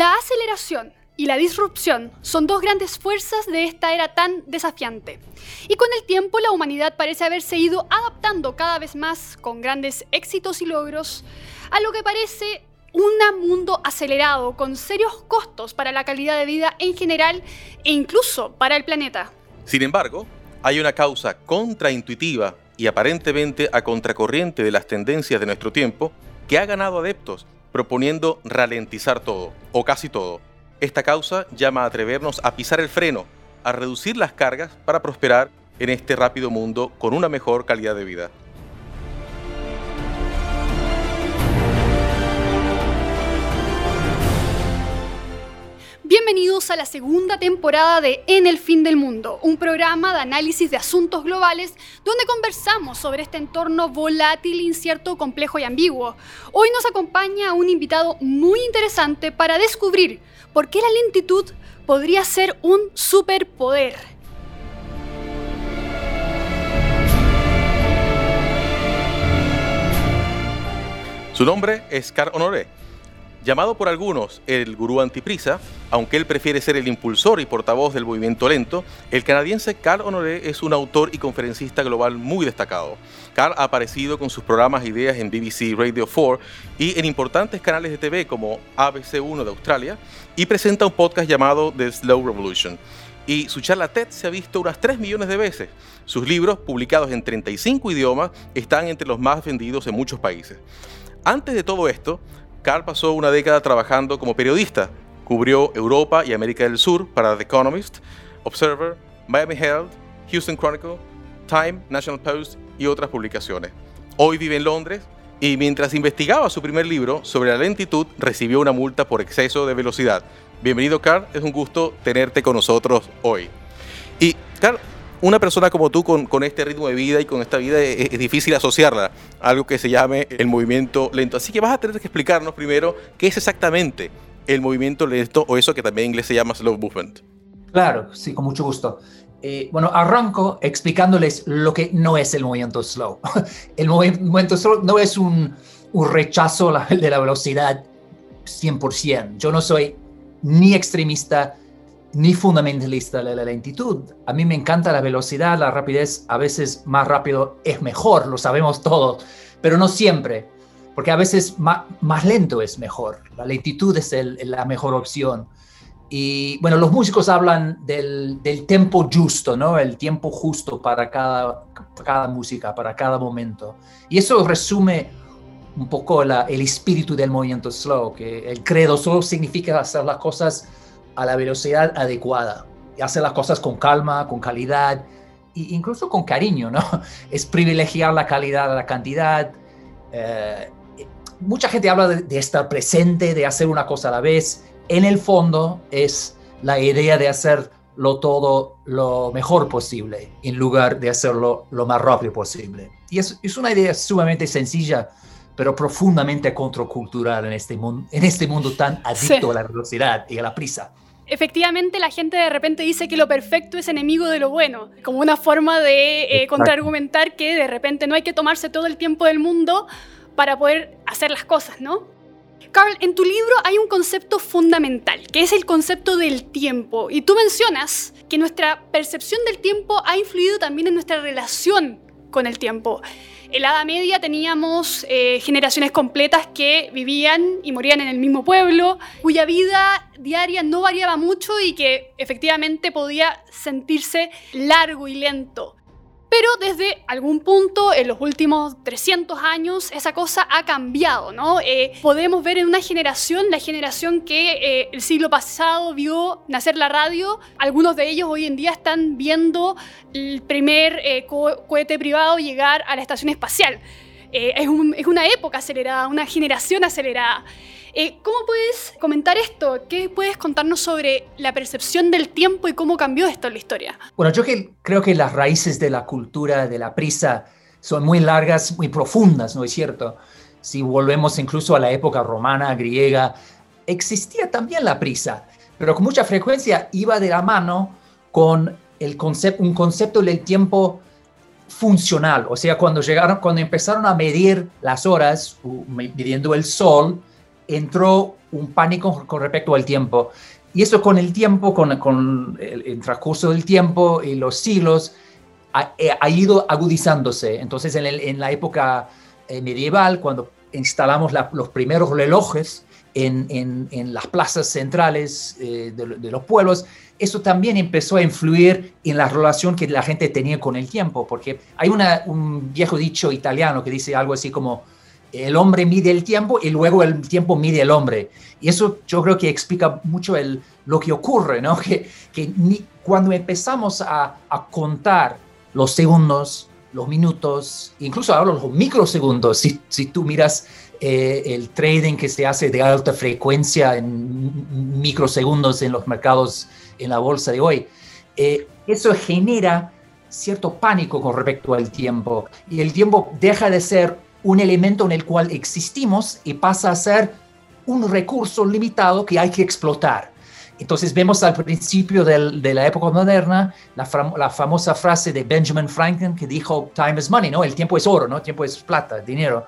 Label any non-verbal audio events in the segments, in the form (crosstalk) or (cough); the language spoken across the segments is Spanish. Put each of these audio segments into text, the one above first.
La aceleración y la disrupción son dos grandes fuerzas de esta era tan desafiante. Y con el tiempo la humanidad parece haberse ido adaptando cada vez más, con grandes éxitos y logros, a lo que parece un mundo acelerado, con serios costos para la calidad de vida en general e incluso para el planeta. Sin embargo, hay una causa contraintuitiva y aparentemente a contracorriente de las tendencias de nuestro tiempo que ha ganado adeptos proponiendo ralentizar todo, o casi todo. Esta causa llama a atrevernos a pisar el freno, a reducir las cargas para prosperar en este rápido mundo con una mejor calidad de vida. Bienvenidos a la segunda temporada de En el fin del mundo, un programa de análisis de asuntos globales donde conversamos sobre este entorno volátil, incierto, complejo y ambiguo. Hoy nos acompaña un invitado muy interesante para descubrir por qué la lentitud podría ser un superpoder. Su nombre es Car Honoré Llamado por algunos el gurú antiprisa, aunque él prefiere ser el impulsor y portavoz del movimiento lento, el canadiense Carl Honoré es un autor y conferencista global muy destacado. Carl ha aparecido con sus programas e ideas en BBC Radio 4 y en importantes canales de TV como ABC1 de Australia y presenta un podcast llamado The Slow Revolution. Y su charla TED se ha visto unas 3 millones de veces. Sus libros, publicados en 35 idiomas, están entre los más vendidos en muchos países. Antes de todo esto, Carl pasó una década trabajando como periodista. Cubrió Europa y América del Sur para The Economist, Observer, Miami Herald, Houston Chronicle, Time, National Post y otras publicaciones. Hoy vive en Londres y mientras investigaba su primer libro sobre la lentitud recibió una multa por exceso de velocidad. Bienvenido Carl, es un gusto tenerte con nosotros hoy. Y Carl, una persona como tú con, este ritmo de vida y con esta vida es, difícil asociarla a algo que se llame el movimiento lento. Así que vas a tener que explicarnos primero qué es exactamente el movimiento lento o eso que también en inglés se llama slow movement. Claro, sí, con mucho gusto. Eh, bueno, arranco explicándoles lo que no es el movimiento slow. (laughs) El movimiento slow no es un, un rechazo de la velocidad 100%. Yo no soy ni extremista ni fundamentalista de la lentitud. A mí me encanta la velocidad, la rapidez, a veces más rápido es mejor, lo sabemos todos, pero no siempre, porque a veces más, lento es mejor. La lentitud es la mejor opción. Y bueno, los músicos hablan del, del tiempo justo, ¿no? El tiempo justo para cada, cada música, para cada momento. Y eso resume un poco el espíritu del movimiento slow, que el credo solo significa hacer las cosas a la velocidad adecuada y hacer las cosas con calma, con calidad e incluso con cariño, ¿no? (laughs) Es privilegiar la calidad a la cantidad. Eh, mucha gente habla de, estar presente, de hacer una cosa a la vez. En el fondo es la idea de hacerlo todo lo mejor posible en lugar de hacerlo lo más rápido posible. Y es, es una idea sumamente sencilla, pero profundamente contracultural en este mundo, en este mundo tan adicto a la velocidad y a la prisa efectivamente la gente de repente dice que lo perfecto es enemigo de lo bueno, como una forma de eh, contraargumentar que de repente no hay que tomarse todo el tiempo del mundo para poder hacer las cosas, ¿no? Carl, en tu libro hay un concepto fundamental, que es el concepto del tiempo, y tú mencionas que nuestra percepción del tiempo ha influido también en nuestra relación con el tiempo. En la Edad Media teníamos eh, generaciones completas que vivían y morían en el mismo pueblo, cuya vida diaria no variaba mucho y que efectivamente podía sentirse largo y lento. Pero desde algún punto, en los últimos 300 años, esa cosa ha cambiado, ¿no? Eh, podemos ver en una generación, la generación que eh, el siglo pasado vio nacer la radio, algunos de ellos hoy en día están viendo el primer eh, cohete privado llegar a la estación espacial. Es, es una época acelerada, una generación acelerada. Eh, ¿Cómo puedes comentar esto? ¿Qué puedes contarnos sobre la percepción del tiempo y cómo cambió esto en la historia? Bueno, yo creo que las raíces de la cultura de la prisa son muy largas, muy profundas, ¿no es cierto? Si volvemos incluso a la época romana, griega, existía también la prisa, pero con mucha frecuencia iba de la mano con el concepto, un concepto del tiempo funcional, o sea, cuando llegaron, cuando empezaron a medir las horas, midiendo el sol, entró un pánico con respecto al tiempo. Y eso con el tiempo, con, el, transcurso del tiempo y los siglos, ha, eh, ido agudizándose. Entonces, en, la época eh, medieval, cuando instalamos los primeros relojes en, las plazas centrales eh, de, los pueblos, eso también empezó a influir en la relación que la gente tenía con el tiempo, porque hay un viejo dicho italiano que dice algo así como, el hombre mide el tiempo y luego el tiempo mide el hombre. Y eso yo creo que explica mucho el, lo que ocurre, ¿no? (laughs) Que, que cuando empezamos a, a, contar los segundos, los minutos, incluso ahora los microsegundos, si, si tú miras eh, el trading que se hace de alta frecuencia en microsegundos en los mercados, en la bolsa de hoy, eh, eso genera cierto pánico con respecto al tiempo. Y el tiempo deja de ser un elemento en el cual existimos y pasa a ser un recurso limitado que hay que explotar. Entonces vemos al principio de la época moderna la, la, famosa frase de Benjamin Franklin que dijo, time is money, ¿no? El tiempo es oro, ¿no? El tiempo es plata, dinero.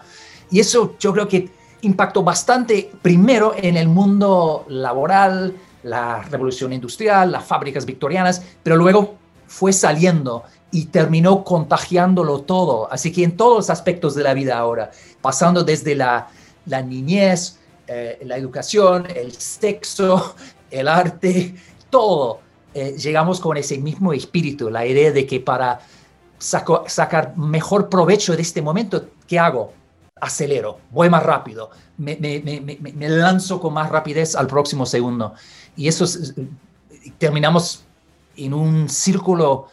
Y eso yo creo que impactó bastante primero en el mundo laboral, la revolución industrial, las fábricas victorianas, pero luego fue saliendo y terminó contagiándolo todo. Así que en todos los aspectos de la vida ahora, pasando desde la, la niñez, eh, la educación, el sexo, (laughs) el arte, todo, eh, llegamos con ese mismo espíritu, la idea de que para saco, sacar mejor provecho de este momento, ¿qué hago? Acelero, voy más rápido, me, me, me, me lanzo con más rapidez al próximo segundo. Y eso es, terminamos en un círculo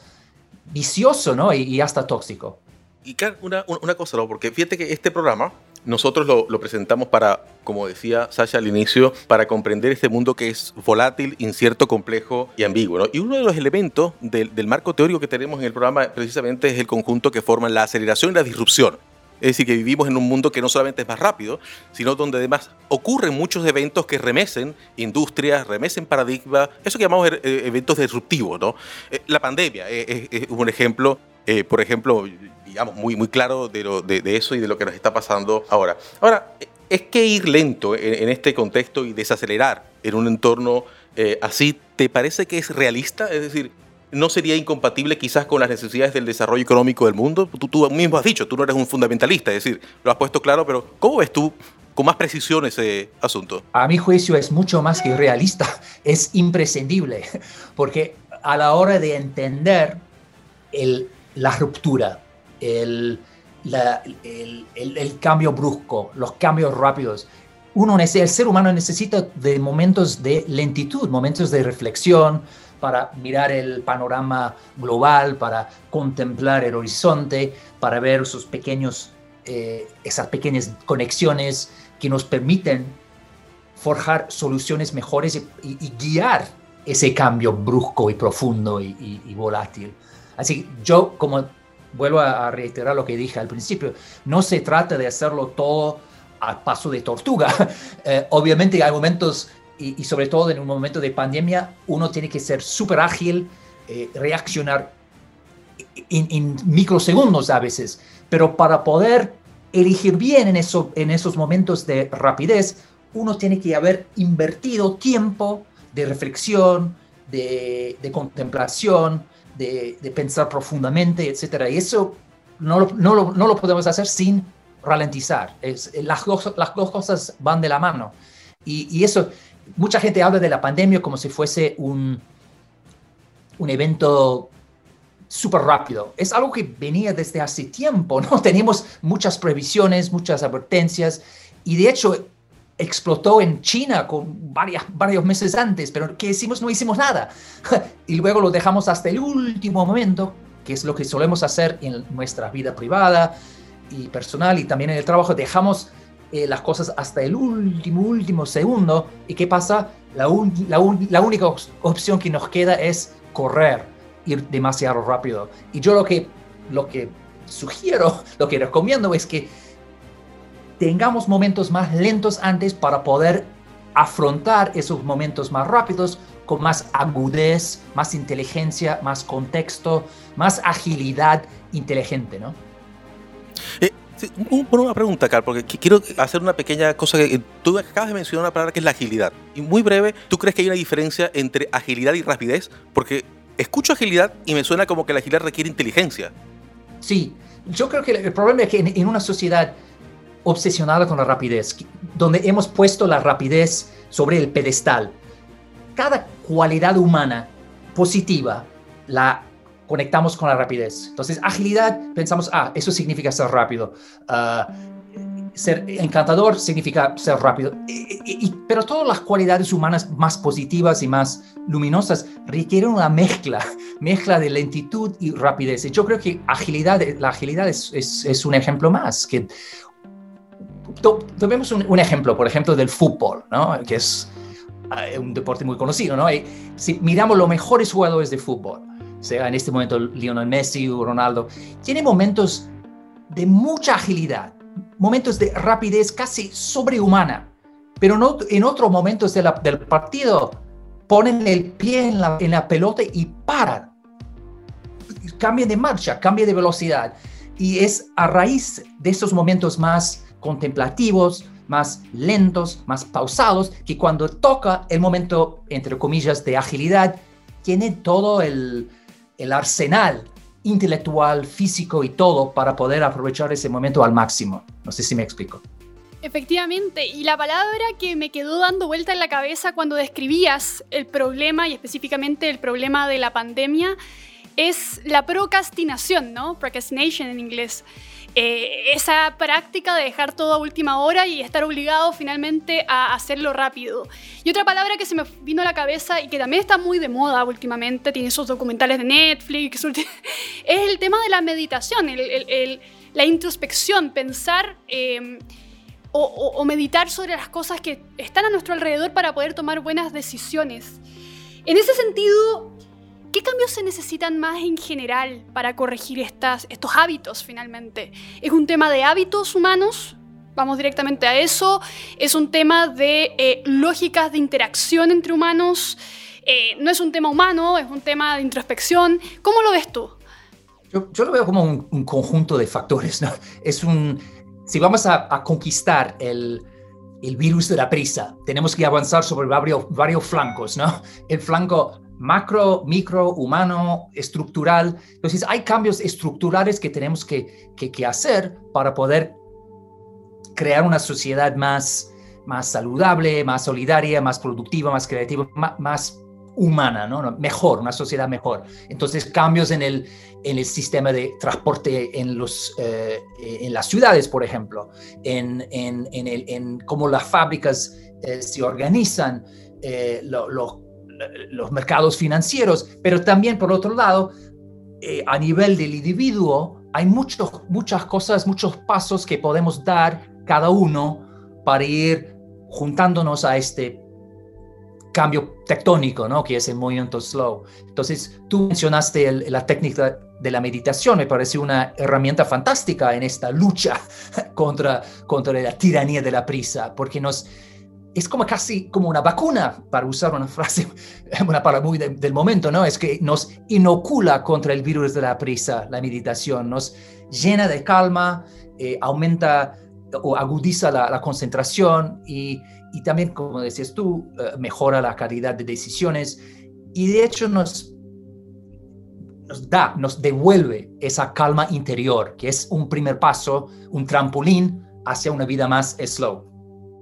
vicioso, ¿no? Y, hasta tóxico. Y una, una cosa, ¿no? Porque fíjate que este programa nosotros lo, presentamos para, como decía Sasha al inicio, para comprender este mundo que es volátil, incierto, complejo y ambiguo. Y uno de los elementos del, del, marco teórico que tenemos en el programa precisamente es el conjunto que forman la aceleración y la disrupción. Es decir, que vivimos en un mundo que no solamente es más rápido, sino donde además ocurren muchos eventos que remesen industrias, remesen paradigmas, eso que llamamos er, eh, eventos disruptivos. ¿no? Eh, la pandemia es, un ejemplo, eh, por ejemplo, digamos, muy, muy claro de, eso y de lo que nos está pasando ahora. Ahora, es que ir lento en, este contexto y desacelerar en un entorno eh, así, ¿te parece que es realista? Es decir, ¿no sería incompatible quizás con las necesidades del desarrollo económico del mundo? Tú, tú, mismo has dicho, tú no eres un fundamentalista, es decir, lo has puesto claro, pero ¿cómo ves tú con más precisión ese asunto? A mi juicio es mucho más que realista, (laughs) es imprescindible, (laughs) porque a la hora de entender la ruptura, el, cambio brusco, los cambios rápidos, uno, el ser humano necesita de momentos de lentitud, momentos de reflexión, para mirar el panorama global, para contemplar el horizonte, para ver esos pequeños, eh, esas pequeñas conexiones que nos permiten forjar soluciones mejores y, guiar ese cambio brusco y profundo y, y, volátil. Así que yo, como vuelvo a reiterar lo que dije al principio, no se trata de hacerlo todo a paso de tortuga. (laughs) Eh, obviamente hay momentos y, y, sobre todo en un momento de pandemia, uno tiene que ser súper ágil, eh, reaccionar en, en, microsegundos a veces, pero para poder elegir bien en, eso, en esos momentos de rapidez, uno tiene que haber invertido tiempo de reflexión, de, de contemplación, de, de, pensar profundamente, etc. Y eso no lo, no lo, no lo podemos hacer sin ralentizar. Es, las, dos, las dos cosas van de la mano. Y, y eso, mucha gente habla de la pandemia como si fuese un, un evento súper rápido. Es algo que venía desde hace tiempo, ¿no? (laughs) Tenemos muchas previsiones, muchas advertencias y de hecho explotó en China con varias, varios meses antes, pero ¿qué hicimos? No hicimos nada. (laughs) y luego lo dejamos hasta el último momento, que es lo que solemos hacer en nuestra vida privada y personal y también en el trabajo. Dejamos eh, las cosas hasta el último, último segundo. ¿Y qué pasa? La, la, única opción que nos queda es correr, ir demasiado rápido. Y yo lo que, lo que sugiero, (laughs) lo que recomiendo es que tengamos momentos más lentos antes para poder afrontar esos momentos más rápidos con más agudez, más inteligencia, más contexto, más agilidad inteligente, ¿no? Eh, una pregunta, Carl, porque quiero hacer una pequeña cosa que tú acabas de mencionar una palabra que es la agilidad. Y muy breve, ¿tú crees que hay una diferencia entre agilidad y rapidez? Porque escucho agilidad y me suena como que la agilidad requiere inteligencia. Sí, yo creo que el problema es que en, una sociedad obsesionada con la rapidez, donde hemos puesto la rapidez sobre el pedestal, cada cualidad humana positiva la conectamos con la rapidez. Entonces, agilidad, pensamos, ah, eso significa ser rápido. Ah, ser encantador significa ser rápido. pero todas las cualidades humanas más positivas y más luminosas requieren una mezcla, (laughs) mezcla de lentitud y rapidez. Y yo creo que agilidad, la agilidad es, es, un ejemplo más. Que, tomemos un, un, ejemplo, por ejemplo, del fútbol, ¿no? que es uh, un deporte muy conocido. ¿no? Y si miramos los mejores jugadores de fútbol, sea en este momento Lionel Messi o Ronaldo, tiene momentos de mucha agilidad, momentos de rapidez casi sobrehumana, pero no, en otros momentos del partido ponen el pie en la, en la pelota y paran. Cambian de marcha, cambian de velocidad. Y es a raíz de esos momentos más contemplativos, más lentos, más pausados, que cuando toca el momento, entre comillas, de agilidad, tiene todo el, el arsenal intelectual, físico y todo para poder aprovechar ese momento al máximo. No sé si me explico. Efectivamente, y la palabra que me quedó dando vuelta en la cabeza cuando describías el problema y específicamente el problema de la pandemia es la procrastinación, ¿no? Procrastination en inglés. Eh, esa práctica de dejar todo a última hora y estar obligado finalmente a hacerlo rápido. Y otra palabra que se me vino a la cabeza y que también está muy de moda últimamente, tiene esos documentales de Netflix, (laughs) es el tema de la meditación, la introspección, pensar... Em, o, meditar sobre las cosas que están a nuestro alrededor para poder tomar buenas decisiones. En ese sentido, ¿qué cambios se necesitan más en general para corregir estos hábitos finalmente? ¿Es un tema de hábitos humanos? Vamos directamente a eso. ¿Es un tema de eh, lógicas de interacción entre humanos? Eh, no es un tema humano, es un tema de introspección. ¿Cómo lo ves tú? Yo, lo veo como un, un, conjunto de factores. Es un, si vamos a, conquistar el, virus de la prisa, tenemos que avanzar sobre varios, varios flancos, ¿no? El flanco macro, micro, humano, estructural. Entonces, hay cambios estructurales que tenemos que, hacer para poder crear una sociedad más, más saludable, más solidaria, más productiva, más creativa, más, humana, ¿no? Mejor, una sociedad mejor. Entonces, cambios en el, en el sistema de transporte en, los, eh, en las ciudades, por ejemplo, en, en, en, el, cómo las fábricas eh, se organizan, eh, los mercados financieros, pero también, por otro lado, a nivel del individuo, hay muchos, muchas cosas, muchos pasos que podemos dar cada uno para ir juntándonos a este cambio tectónico, ¿no? Que es el movimiento slow. Entonces, tú mencionaste la técnica de la meditación, me parece una herramienta fantástica en esta lucha (laughs) contra, contra la tiranía de la prisa, porque nos... Es como casi como una vacuna, para usar una frase, (laughs) una palabra muy del momento, ¿no? Es que nos inocula contra el virus de la prisa, la meditación, nos llena de calma, eh, aumenta o agudiza la, la concentración y, y también, como decías tú, eh, mejora la calidad de decisiones y de hecho nos, nos da, nos devuelve esa calma interior, que es un primer paso, un trampolín hacia una vida más slow.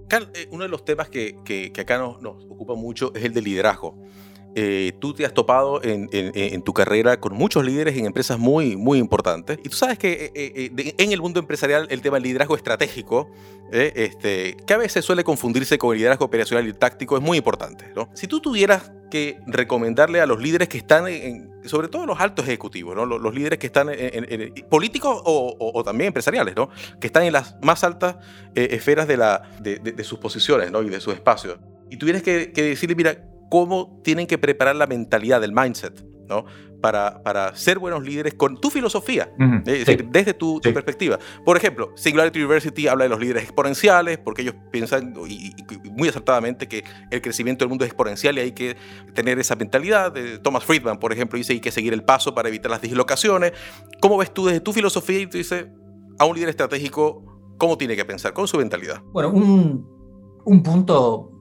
Eh, uno de los temas que, que, acá nos, nos, ocupa mucho es el de liderazgo. Eh, tú te has topado en, tu carrera con muchos líderes en empresas muy, muy importantes. Y tú sabes que en el mundo empresarial el tema del liderazgo estratégico ¿eh? este, que a veces suele confundirse con el liderazgo operacional y táctico, es muy importante. ¿no? Si tú tuvieras que recomendarle a los líderes que están, en, sobre todo los altos ejecutivos, los, líderes que están en, políticos o, también empresariales, ¿no? que están en las más altas eh, esferas de, sus posiciones y de sus espacios, y tuvieras que decirle, mira, cómo tienen que preparar la mentalidad, del mindset, ¿no? Para, para ser buenos líderes con tu filosofía, desde tu, perspectiva. Por ejemplo, Singularity University habla de los líderes exponenciales, porque ellos piensan, y, muy acertadamente, que el crecimiento del mundo es exponencial y hay que tener esa mentalidad. Thomas Friedman, por ejemplo, dice que hay que seguir el paso para evitar las dislocaciones. ¿Cómo ves tú desde tu filosofía? Y tú dices, a un líder estratégico cómo tiene que pensar con su mentalidad? Bueno, un, un punto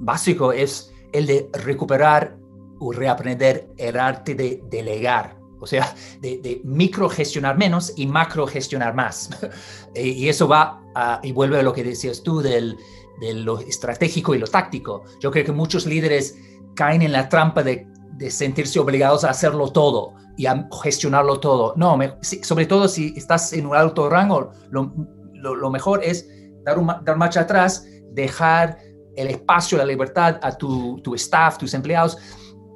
básico es el de recuperar o reaprender el arte de delegar, o sea, de, de microgestionar menos y macrogestionar más. (laughs) y eso va y vuelve a lo que decías tú del, de lo estratégico y lo táctico. Yo creo que muchos líderes caen en la trampa de, de sentirse obligados a hacerlo todo y a gestionarlo todo. No, sobre todo si estás en un alto rango, lo, lo, mejor es dar, un, dar marcha atrás, dejar el espacio, la libertad a tu, tu staff, tus empleados,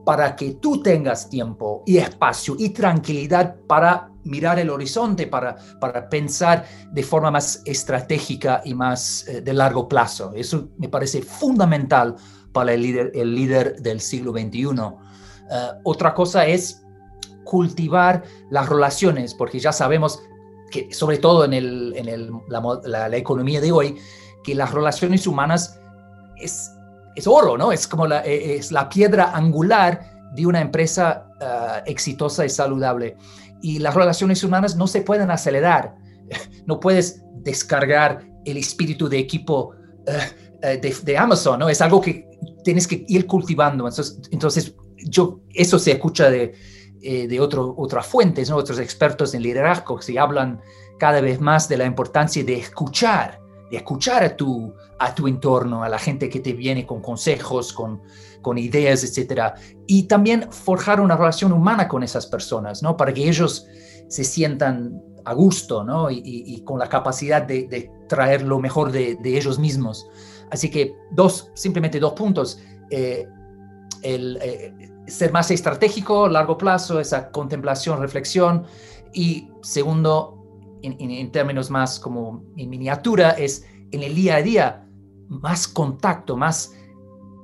para que tú tengas tiempo y espacio y tranquilidad para mirar el horizonte, para, para pensar de forma más estratégica y más eh, de largo plazo. Eso me parece fundamental para el líder, el líder del siglo XXI. Eh, otra cosa es cultivar las relaciones, porque ya sabemos que, sobre todo en, el, en el, la, la, economía de hoy, que las relaciones humanas es, es oro, ¿no? Es como la, e, es la piedra angular de una empresa uh, exitosa y saludable. Y las relaciones humanas no se pueden acelerar. (laughs) No puedes descargar el espíritu de equipo uh, de, de, Amazon, ¿no? Es algo que tienes que ir cultivando. Entonces, entonces yo, eso se escucha de, eh, de otro, otras fuentes, ¿no? otros expertos en liderazgo que hablan cada vez más de la importancia de escuchar, de escuchar a tu, a tu entorno, a la gente que te viene con consejos, con, con ideas, etc. Y también forjar una relación humana con esas personas, ¿no? Para que ellos se sientan a gusto, ¿no? Y, con la capacidad de, traer lo mejor de, ellos mismos. Así que dos, simplemente dos puntos. Eh, el, eh, ser más estratégico, largo plazo, esa contemplación, reflexión. Y segundo, en, términos más como en miniatura, es en el día a día más contacto, más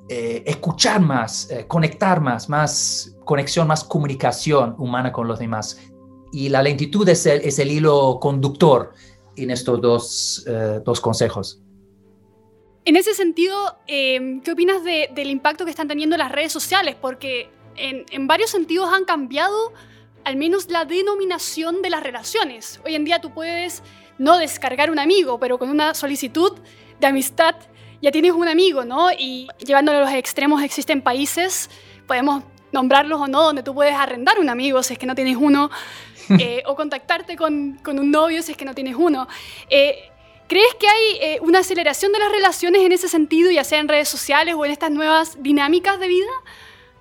eh, escuchar más, eh, conectar más, más conexión, más comunicación humana con los demás. Y la lentitud es el, es el hilo conductor en estos dos, eh, dos consejos. En ese sentido, ¿qué opinas del impacto que están teniendo las redes sociales? Porque en, en varios sentidos han cambiado al menos la denominación de las relaciones. Hoy en día tú puedes no descargar un amigo, pero con una solicitud de amistad ya tienes un amigo, ¿no? Y llevándolo a los extremos existen países, podemos nombrarlos o no, donde tú puedes arrendar un amigo si es que no tienes uno, (laughs) eh, o contactarte con, con, un novio si es que no tienes uno. Eh, ¿Crees que hay eh, una aceleración de las relaciones en ese sentido, ya sea en redes sociales o en estas nuevas dinámicas de vida?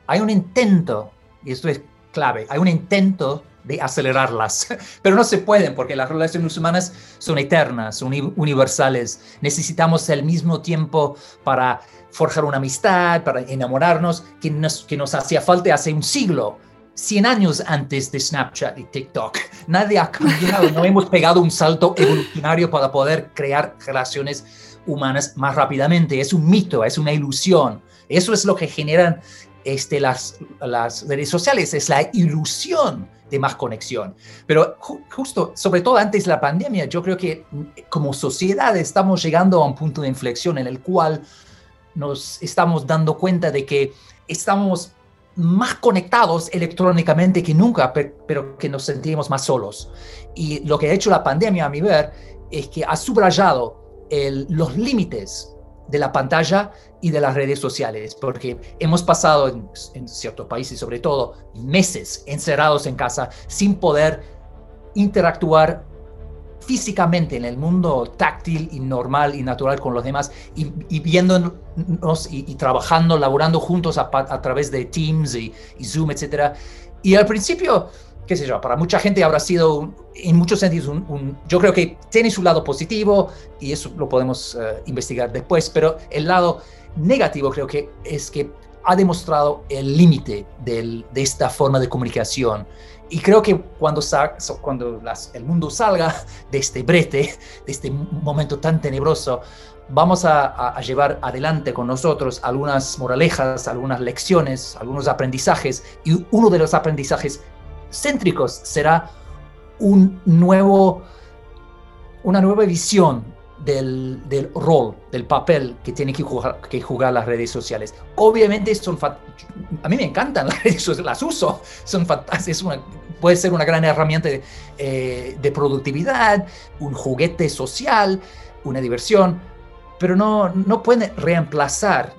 Hay un intento, y esto es clave. Hay un intento de acelerarlas, (laughs) pero no se pueden porque las relaciones humanas son eternas, son universales. Necesitamos el mismo tiempo para forjar una amistad, para enamorarnos, que nos, que nos hacía falta hace un siglo. 100 años antes de Snapchat y TikTok. Nadie ha cambiado, no hemos pegado un salto evolucionario para poder crear relaciones humanas más rápidamente. Es un mito, es una ilusión. Eso es lo que generan este, las, las redes sociales, es la ilusión de más conexión. Pero justo, sobre todo antes de la pandemia, yo creo que mm, como sociedad estamos llegando a un punto de inflexión en el cual nos estamos dando cuenta de que estamos más conectados electrónicamente que nunca, pero que nos sentimos más solos. Y lo que ha hecho la pandemia, a mi ver, es que ha subrayado los límites de la pantalla y de las redes sociales, porque hemos pasado en, ciertos países, sobre todo, meses encerrados en casa sin poder interactuar físicamente en el mundo táctil y normal y natural con los demás y, viéndonos y, trabajando, laborando juntos a, través de Teams y, y Zoom, etc. Y al principio qué sé yo, para mucha gente habrá sido en muchos sentidos un, yo creo que tiene su lado positivo y eso lo podemos eh, investigar después, pero el lado negativo creo que es que ha demostrado el límite de esta forma de comunicación. Y creo que cuando, cuando el mundo salga de este brete, de este momento tan tenebroso, vamos a, a, llevar adelante con nosotros algunas moralejas, algunas lecciones, algunos aprendizajes. Y uno de los aprendizajes céntricos será un nuevo, una nueva visión del, rol, del papel que tienen que jugar, que jugar las redes sociales. Obviamente son a mí me encantan (laughs) las redes sociales, las uso, son fantásticas, puede ser una gran herramienta de, eh, de productividad, un juguete social, una diversión, pero no, no puede reemplazar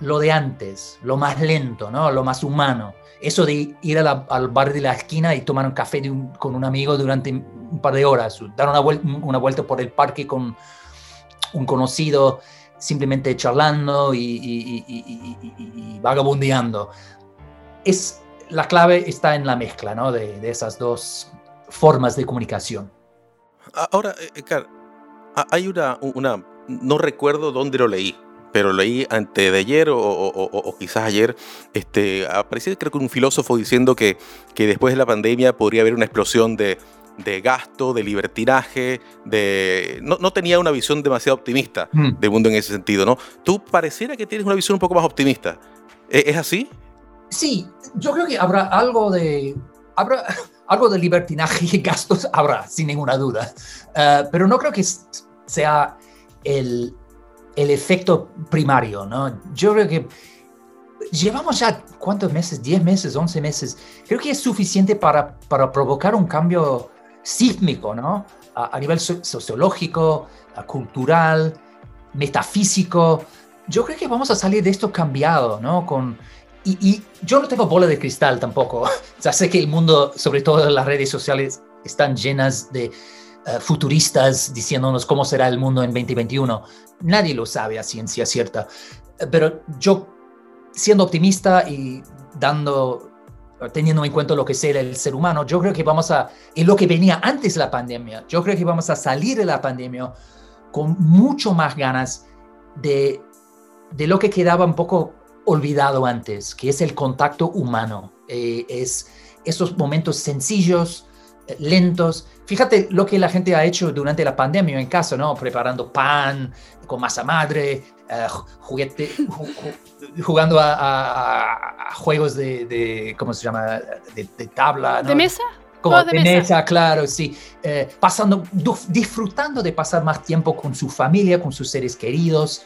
lo de antes, lo más lento, ¿no? lo más humano. Eso de ir al bar de la esquina y tomar un café con un amigo durante un par de horas, dar una, vuelta, por el parque con un conocido, simplemente charlando y, vagabundeando. Es, la clave está en la mezcla de, esas dos formas de comunicación. Ahora, Car, eh, hay una, una, no recuerdo dónde lo leí, pero leí antes de ayer o, quizás ayer, este, aparecía creo que un filósofo diciendo que, que después de la pandemia podría haber una explosión de, de gasto, de libertinaje, de... No, no, tenía una visión demasiado optimista mm. del mundo en ese sentido, ¿no? Tú pareciera que tienes una visión un poco más optimista. ¿E-, ¿Es, así? Sí, yo creo que habrá algo de... Habrá (laughs) algo de libertinaje y gastos, habrá, sin ninguna duda. Uh, pero no creo que sea el, el efecto primario, ¿no? Yo creo que llevamos ya, ¿cuántos meses? ¿10 meses? ¿11 meses? Creo que es suficiente para, para provocar un cambio sísmico, ¿no? A, nivel sociológico, cultural, metafísico. Yo creo que vamos a salir de esto cambiado, ¿no? Con, y, yo no tengo bola de cristal tampoco. (laughs) ya sé que el mundo, sobre todo las redes sociales, están llenas de eh, futuristas diciéndonos cómo será el mundo en 2021. Nadie lo sabe a ciencia cierta. Pero yo, siendo optimista y dando, teniendo en cuenta lo que será el ser humano, yo creo que vamos a, y lo que venía antes de la pandemia, yo creo que vamos a salir de la pandemia con mucho más ganas de, de lo que quedaba un poco olvidado antes, que es el contacto humano. Eh, es esos momentos sencillos, lentos. Fíjate lo que la gente ha hecho durante la pandemia en casa, ¿no? Preparando pan con masa madre, eh, juguete, jugando a, juegos de, ¿cómo se llama? De, tabla. ¿De mesa? Como de, mesa? claro, sí. Eh, pasando, disfrutando de pasar más tiempo con su familia, con sus seres queridos.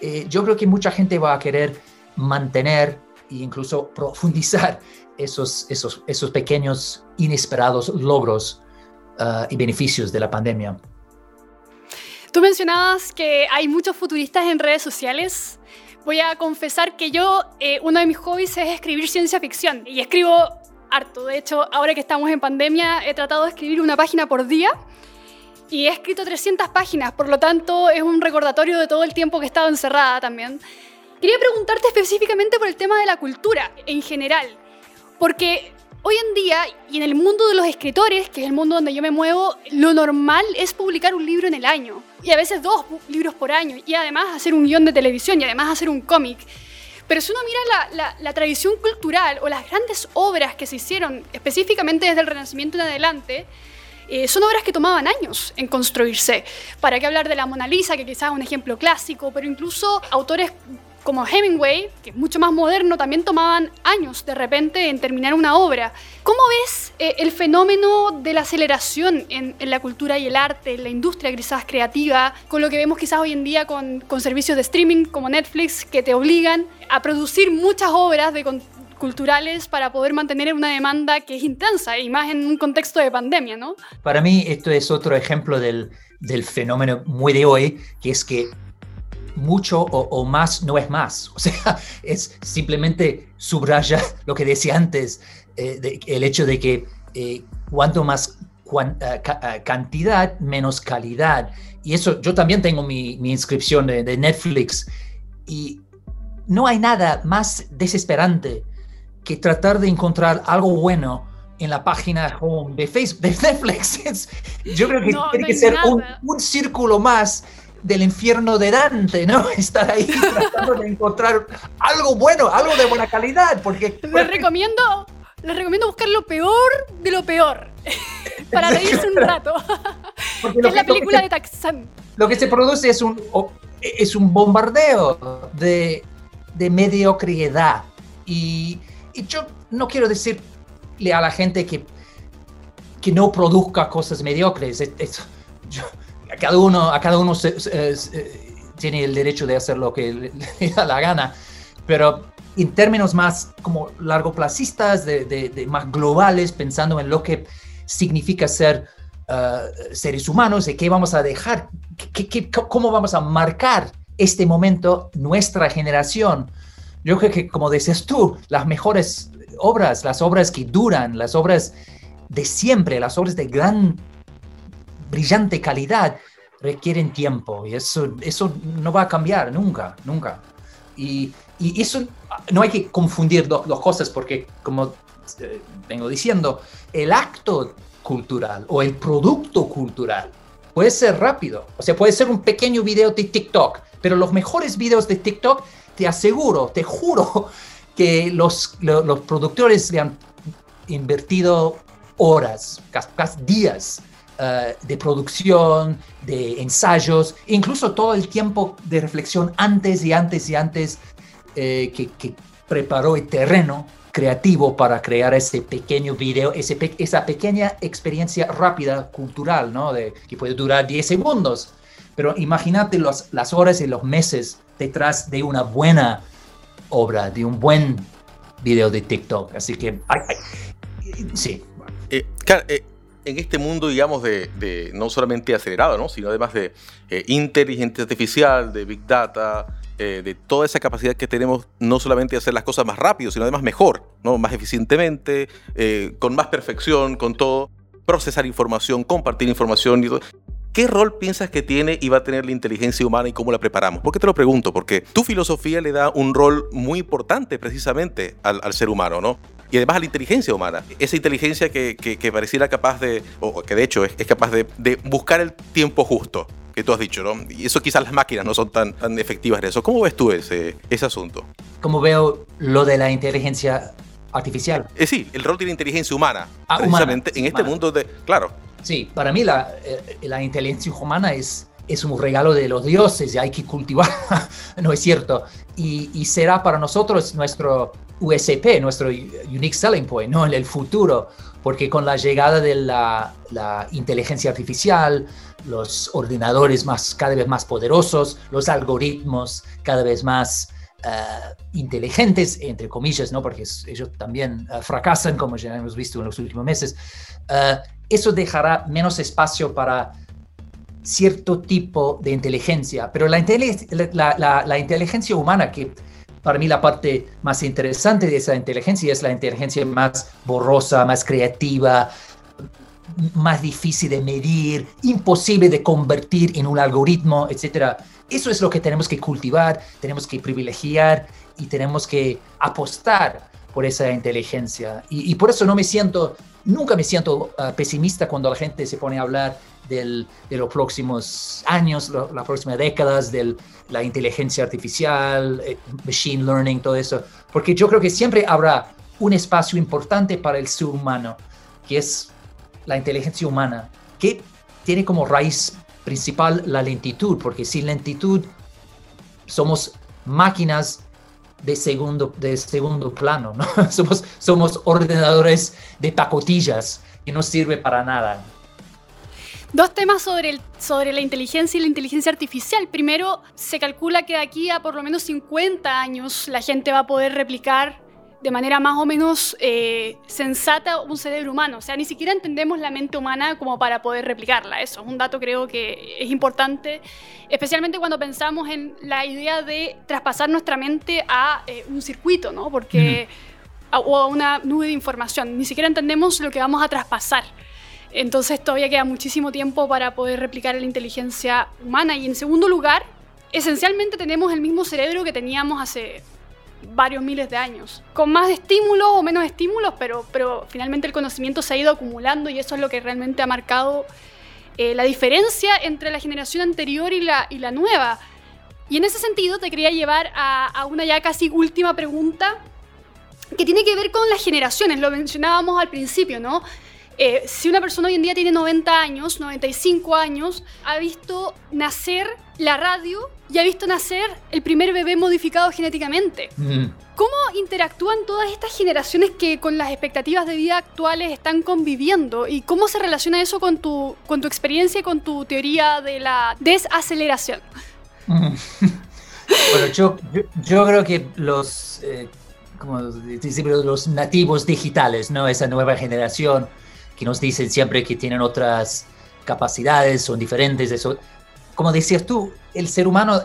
Eh, yo creo que mucha gente va a querer mantener e incluso profundizar esos, esos, esos pequeños inesperados logros uh, y beneficios de la pandemia. Tú mencionabas que hay muchos futuristas en redes sociales. Voy a confesar que yo, eh, uno de mis hobbies es escribir ciencia ficción y escribo harto. De hecho, ahora que estamos en pandemia, he tratado de escribir una página por día y he escrito 300 páginas, por lo tanto es un recordatorio de todo el tiempo que he estado encerrada también. Quería preguntarte específicamente por el tema de la cultura en general, porque hoy en día y en el mundo de los escritores, que es el mundo donde yo me muevo, lo normal es publicar un libro en el año, y a veces dos libros por año, y además hacer un guion de televisión, y además hacer un cómic. Pero si uno mira la, tradición cultural o las grandes obras que se hicieron específicamente desde el Renacimiento en adelante, eh, son obras que tomaban años en construirse. ¿Para qué hablar de la Mona Lisa, que quizás es un ejemplo clásico, pero incluso autores como Hemingway, que es mucho más moderno, también tomaban años de repente en terminar una obra. ¿Cómo ves eh, el fenómeno de la aceleración en, la cultura y el arte, en la industria quizás creativa, con lo que vemos quizás hoy en día con, servicios de streaming como Netflix, que te obligan a producir muchas obras culturales para poder mantener una demanda que es intensa y más en un contexto de pandemia, ¿no? Para mí esto es otro ejemplo del, del fenómeno muy de hoy, que es que mucho o, más no es más. (laughs) O sea, es simplemente subraya lo que decía antes, eh, el hecho de que eh, cuanto más eh, cantidad, menos calidad. Y eso, yo también tengo mi, inscripción de, Netflix y no hay nada más desesperante que tratar de encontrar algo bueno en la página home de Facebook, de (laughs) Netflix. yo creo que tiene que ser un, un, círculo más del infierno de Dante, ¿no? (laughs) Estar ahí tratando de encontrar algo bueno, algo de buena calidad, porque... Les recomiendo, les recomiendo buscar lo peor de lo peor, (laughs) para reírse un rato, que es la película de Taxan. Lo que se produce es un, es un bombardeo de, de mediocridad, y, y, yo no quiero decirle a la gente que, que no produzca cosas mediocres, es, yo, a cada uno, a cada uno tiene el derecho de hacer lo que le, (laughs) da la gana, pero en términos más como largoplacistas, de, de, más globales, pensando en lo que significa ser uh, seres humanos y qué vamos a dejar, qué, cómo vamos a marcar este momento, nuestra generación. Yo creo que, como decías tú, las mejores obras, las obras que duran, las obras de siempre, las obras de gran, brillante calidad, requieren tiempo y eso, eso no va a cambiar nunca, nunca. Y, y eso no hay que confundir dos, cosas porque, como eh, vengo diciendo, el acto cultural o el producto cultural puede ser rápido. O sea, puede ser un pequeño video de TikTok, pero los mejores videos de TikTok, te aseguro, te juro (laughs) que los, los, productores le han invertido horas, casi días eh, de producción, de ensayos, incluso todo el tiempo de reflexión antes y antes y antes eh, que, preparó el terreno creativo para crear ese pequeño video, esa pequeña experiencia rápida cultural, ¿no? De, que puede durar 10 segundos. Pero imagínate los, las horas y los meses detrás de una buena obra, de un buen video de TikTok. Así que, sí. Eh, eh, en este mundo, digamos, de, no solamente acelerado, ¿no? sino además de inteligencia artificial, de big data, eh, de toda esa capacidad que tenemos, no solamente de hacer las cosas más rápido, sino además mejor, ¿no? más eficientemente, eh, con más perfección, con todo, procesar información, compartir información y todo. ¿Qué rol piensas que tiene y va a tener la inteligencia humana y cómo la preparamos? ¿Por qué te lo pregunto? Porque tu filosofía le da un rol muy importante precisamente al, ser humano, ¿no? Y además a la inteligencia humana. Esa inteligencia que, que, pareciera capaz de, o que de hecho es, es capaz de, de buscar el tiempo justo que tú has dicho, ¿no? Y eso quizás las máquinas no son tan, tan efectivas en eso. ¿Cómo ves tú ese, ese asunto? ¿Cómo veo lo de la inteligencia artificial? Eh, sí, el rol de la inteligencia humana. Ah, precisamente en este mundo de... Claro. Sí, para mí la, eh, la inteligencia humana es, es un regalo de los dioses y hay que cultivarla, (laughs) ¿no es cierto? Y, y, será para nosotros nuestro USP, nuestro Unique Selling Point, ¿no? En el futuro, porque con la llegada de la, inteligencia artificial, los ordenadores más, cada vez más poderosos, los algoritmos cada vez más eh, inteligentes, entre comillas, ¿no? porque ellos también eh, fracasan, como ya hemos visto en los últimos meses, eh, eso dejará menos espacio para cierto tipo de inteligencia, pero la, la, inteligencia humana, que para mí la parte más interesante de esa inteligencia es la inteligencia más borrosa, más creativa, más difícil de medir, imposible de convertir en un algoritmo, etc. Eso es lo que tenemos que cultivar, tenemos que privilegiar y tenemos que apostar por esa inteligencia. Y, por eso no me siento, nunca me siento ah, pesimista cuando la gente se pone a hablar de los próximos años, las próximas décadas, de la inteligencia artificial, eh, machine learning, todo eso. Porque yo creo que siempre habrá un espacio importante para el ser humano, que es la inteligencia humana, que tiene como raíz principal la lentitud, porque sin lentitud somos máquinas de segundo, de segundo plano, ¿no? (laughs) somos, somos ordenadores de pacotillas que no sirve para nada. Dos temas sobre, el, sobre la inteligencia y la inteligencia artificial. Primero, se calcula que de aquí a por lo menos 50 años la gente va a poder replicar de manera más o menos eh, sensata un cerebro humano. O sea, ni siquiera entendemos la mente humana como para poder replicarla. Eso es un dato creo que es importante, especialmente cuando pensamos en la idea de traspasar nuestra mente a eh, un circuito, ¿no? Porque, o a una nube de información. Ni siquiera entendemos lo que vamos a traspasar. Entonces todavía queda muchísimo tiempo para poder replicar la inteligencia humana. Y en segundo lugar, esencialmente tenemos el mismo cerebro que teníamos hace varios miles de años, con más estímulos o menos estímulos, pero, pero finalmente el conocimiento se ha ido acumulando y eso es lo que realmente ha marcado eh, la diferencia entre la generación anterior y la, y la nueva. Y en ese sentido te quería llevar a, a una ya casi última pregunta que tiene que ver con las generaciones, lo mencionábamos al principio, ¿no? Eh, si una persona hoy en día tiene 90 años, 95 años, ha visto nacer la radio y ha visto nacer el primer bebé modificado genéticamente. Mm. ¿Cómo interactúan todas estas generaciones que con las expectativas de vida actuales están conviviendo? ¿Y cómo se relaciona eso con tu, con tu experiencia y con tu teoría de la desaceleración? (laughs) bueno, yo, yo, creo que los... Eh, como los nativos digitales, ¿no? Esa nueva generación que nos dicen siempre que tienen otras capacidades, son diferentes. Eso. Como decías tú, el ser humano,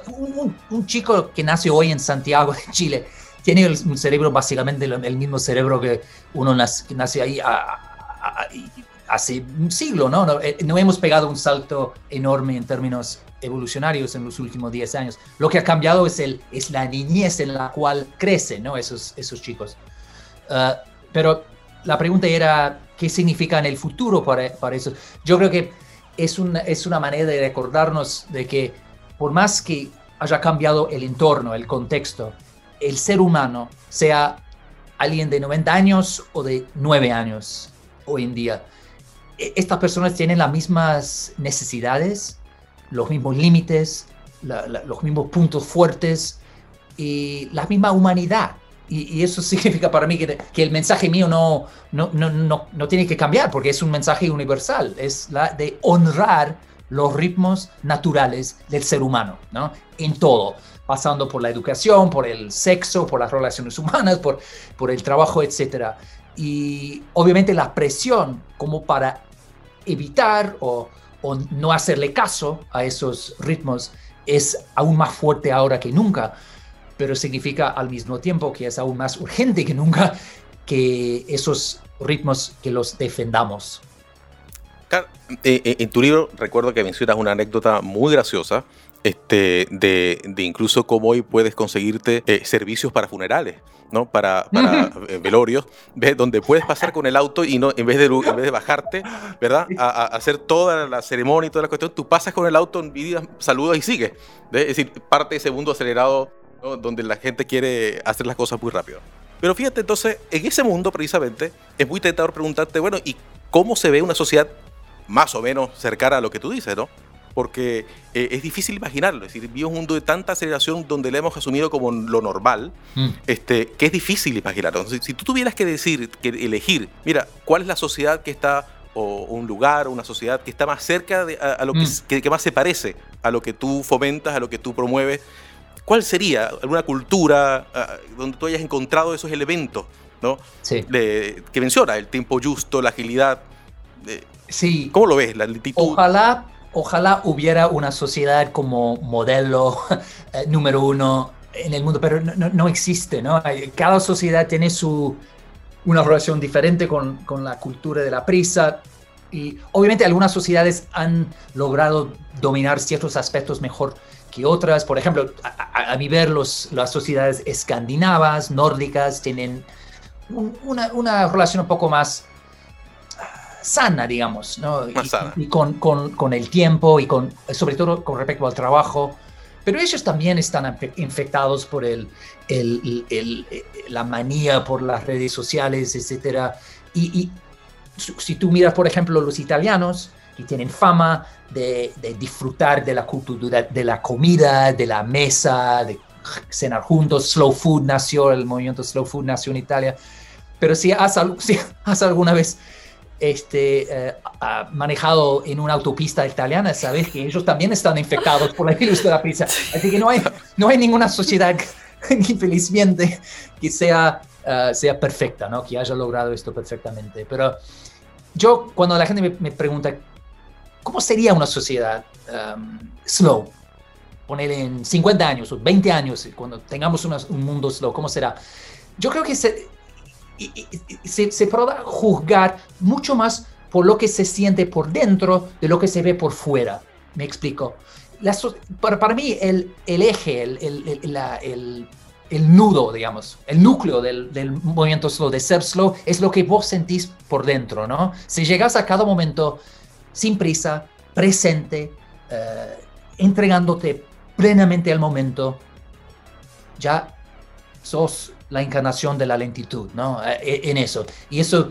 un, chico que nace hoy en Santiago, de Chile, tiene un cerebro básicamente el, mismo cerebro que uno nace, que nace ahí hace un siglo, ¿no? ¿no? Eh, no hemos pegado un salto enorme en términos evolucionarios en los últimos 10 años. Lo que ha cambiado es, el, es la niñez en la cual crecen ¿no? esos, esos chicos. Ah, pero la pregunta era, ¿qué significa en el futuro para, para eso? Yo creo que es una, es una manera de recordarnos de que por más que haya cambiado el entorno, el contexto, el ser humano, sea alguien de 90 años o de 9 años hoy en día, e, estas personas tienen las mismas necesidades, los mismos límites, los mismos puntos fuertes y la misma humanidad. Y, eso (laughs) significa para mí que, el mensaje mío no, no, no, no, no tiene que cambiar porque es un mensaje universal, es la de honrar los ritmos naturales del ser humano, ¿no? En todo, pasando por la educación, por el sexo, por las relaciones humanas, por, por el trabajo, etc. Y obviamente la presión como para evitar o o no hacerle caso a esos ritmos es aún más fuerte ahora que nunca, pero significa al mismo tiempo que es aún más urgente que nunca que esos ritmos que los defendamos. Eh, eh, en tu libro recuerdo que mencionas una anécdota muy graciosa este, de, incluso cómo hoy puedes conseguirte eh, servicios para funerales. ¿no? Para, para eh, velorios, donde puedes pasar con el auto y no, en vez de, en vez de bajarte, ¿verdad? A, hacer toda la ceremonia y toda la cuestión, tú pasas con el auto, saludas y sigues. Es decir, parte de ese mundo acelerado donde la gente quiere hacer las cosas muy rápido. Pero fíjate, entonces, en ese mundo precisamente es muy tentador preguntarte, bueno, ¿y cómo se ve una sociedad más o menos cercana a lo que tú dices, ¿no? porque eh, es difícil imaginarlo. Es decir, vivimos un mundo de tanta aceleración donde le hemos asumido como lo normal, mm. este, que es difícil imaginarlo. Entonces, si tú tuvieras que decir, que elegir, mira, ¿cuál es la sociedad que está, o un lugar, o una sociedad que está más cerca de, a, lo mm. que, que, más se parece a lo que tú fomentas, a lo que tú promueves? ¿Cuál sería alguna cultura donde tú hayas encontrado esos elementos ¿no? que menciona? El tiempo justo, la agilidad. sí. ¿Cómo lo ves? La lentitud. Ojalá ojalá hubiera una sociedad como modelo (laughs) eh, número uno en el mundo, pero no, existe, ¿no? Cada sociedad tiene su, una relación diferente con, con, la cultura de la prisa y obviamente algunas sociedades han logrado dominar ciertos aspectos mejor que otras. Por ejemplo, a, mi ver, los, las sociedades escandinavas, nórdicas, tienen una, una relación un poco más sana, digamos, ¿no? y, con, con, con, el tiempo y con, sobre todo con respecto al trabajo. Pero ellos también están infectados por el, el, el, la manía por las redes sociales, etc. Y, y, si tú miras, por ejemplo, los italianos, que tienen fama de, de, disfrutar de la cultura de la comida, de la mesa, de cenar juntos, slow food nació, el movimiento slow food nació en Italia. Pero si has, (laughs) si has alguna vez este, eh, manejado en una autopista italiana, sabes que ellos también están infectados por el virus de la pizza. Así que no hay, no hay ninguna sociedad, (laughs) infelizmente, que sea, eh, sea perfecta, ¿no? que haya logrado esto perfectamente. Pero yo, cuando la gente me, pregunta, ¿cómo sería una sociedad um, slow? Poner en 50 años o 20 años, cuando tengamos un mundo slow, ¿cómo será? Yo creo que se, se, se podrá juzgar mucho más por lo que se siente por dentro de lo que se ve por fuera. Me explico. para, para, mí el, el eje, el, el, el, el, nudo, digamos, el núcleo del, del, movimiento slow, de ser slow, es lo que vos sentís por dentro, ¿no? Si llegas a cada momento sin prisa, presente, eh, entregándote plenamente al momento, ya sos la encarnación de la lentitud, ¿no? Eh, eh, en eso. Y eso,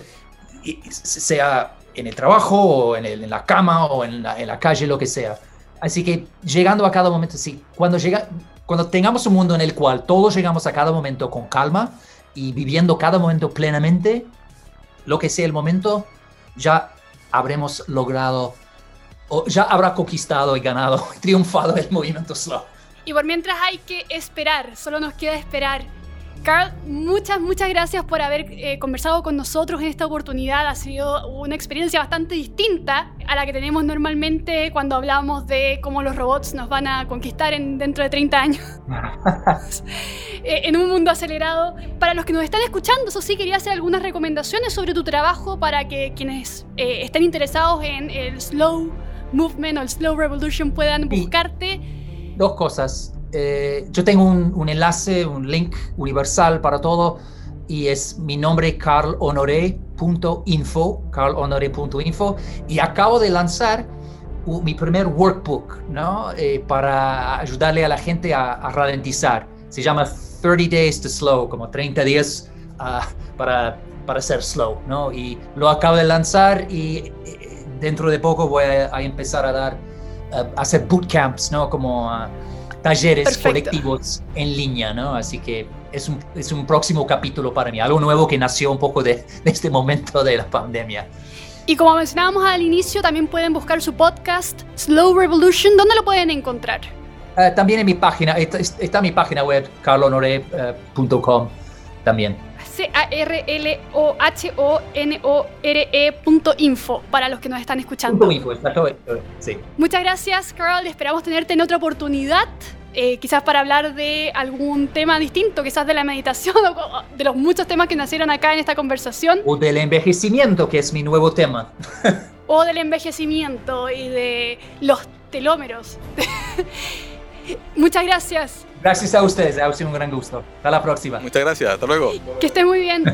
sea en el trabajo o en, la cama o en la, en la, calle, lo que sea. Así que llegando a cada momento, sí, cuando, llega, cuando tengamos un mundo en el cual todos llegamos a cada momento con calma y viviendo cada momento plenamente, lo que sea el momento, ya habremos logrado, o ya habrá conquistado y ganado, (laughs) triunfado el movimiento slow. Y por mientras hay que esperar, solo nos queda esperar Carl, muchas, muchas gracias por haber eh, conversado con nosotros en esta oportunidad. Ha sido una experiencia bastante distinta a la que tenemos normalmente cuando hablamos de cómo los robots nos van a conquistar en, dentro de 30 años. (laughs) Eh, en un mundo acelerado. Para los que nos están escuchando, eso sí, quería hacer algunas recomendaciones sobre tu trabajo para que quienes eh, estén interesados en el slow movement o el slow revolution puedan buscarte. Dos cosas. Eh, yo tengo un, enlace, un link universal para todo y es mi nombre carlhonoré.info, carlhonoré.info y acabo de lanzar mi primer workbook, ¿no? Eh, para ayudarle a la gente a, ralentizar. Se llama 30 Days to Slow, como 30 días ah, para, para ser slow, ¿no? Y lo acabo de lanzar y eh, dentro de poco voy a, empezar a dar, a hacer bootcamps, ¿no? Como... Uh, talleres colectivos en línea, ¿no? Así que es un, es un próximo capítulo para mí, algo nuevo que nació un poco de, este momento de la pandemia. Y como mencionábamos al inicio, también pueden buscar su podcast Slow Revolution. ¿Dónde lo pueden encontrar? Eh, también en mi página, está, está mi página web, carlonore.com también. C-A-R-L-O-H-O-N-O-R-E.info para los que nos están escuchando. sí. Muchas gracias, Carl. Esperamos tenerte en otra oportunidad. Eh, quizás para hablar de algún tema distinto, quizás de la meditación (laughs) o de los muchos temas que nacieron acá en esta conversación. O del envejecimiento, que es mi nuevo tema. (laughs) o del envejecimiento y de los telómeros. (laughs) Muchas gracias. Gracias a ustedes, ha sido un gran gusto. Hasta la próxima. Muchas gracias, hasta luego. Que esté muy bien.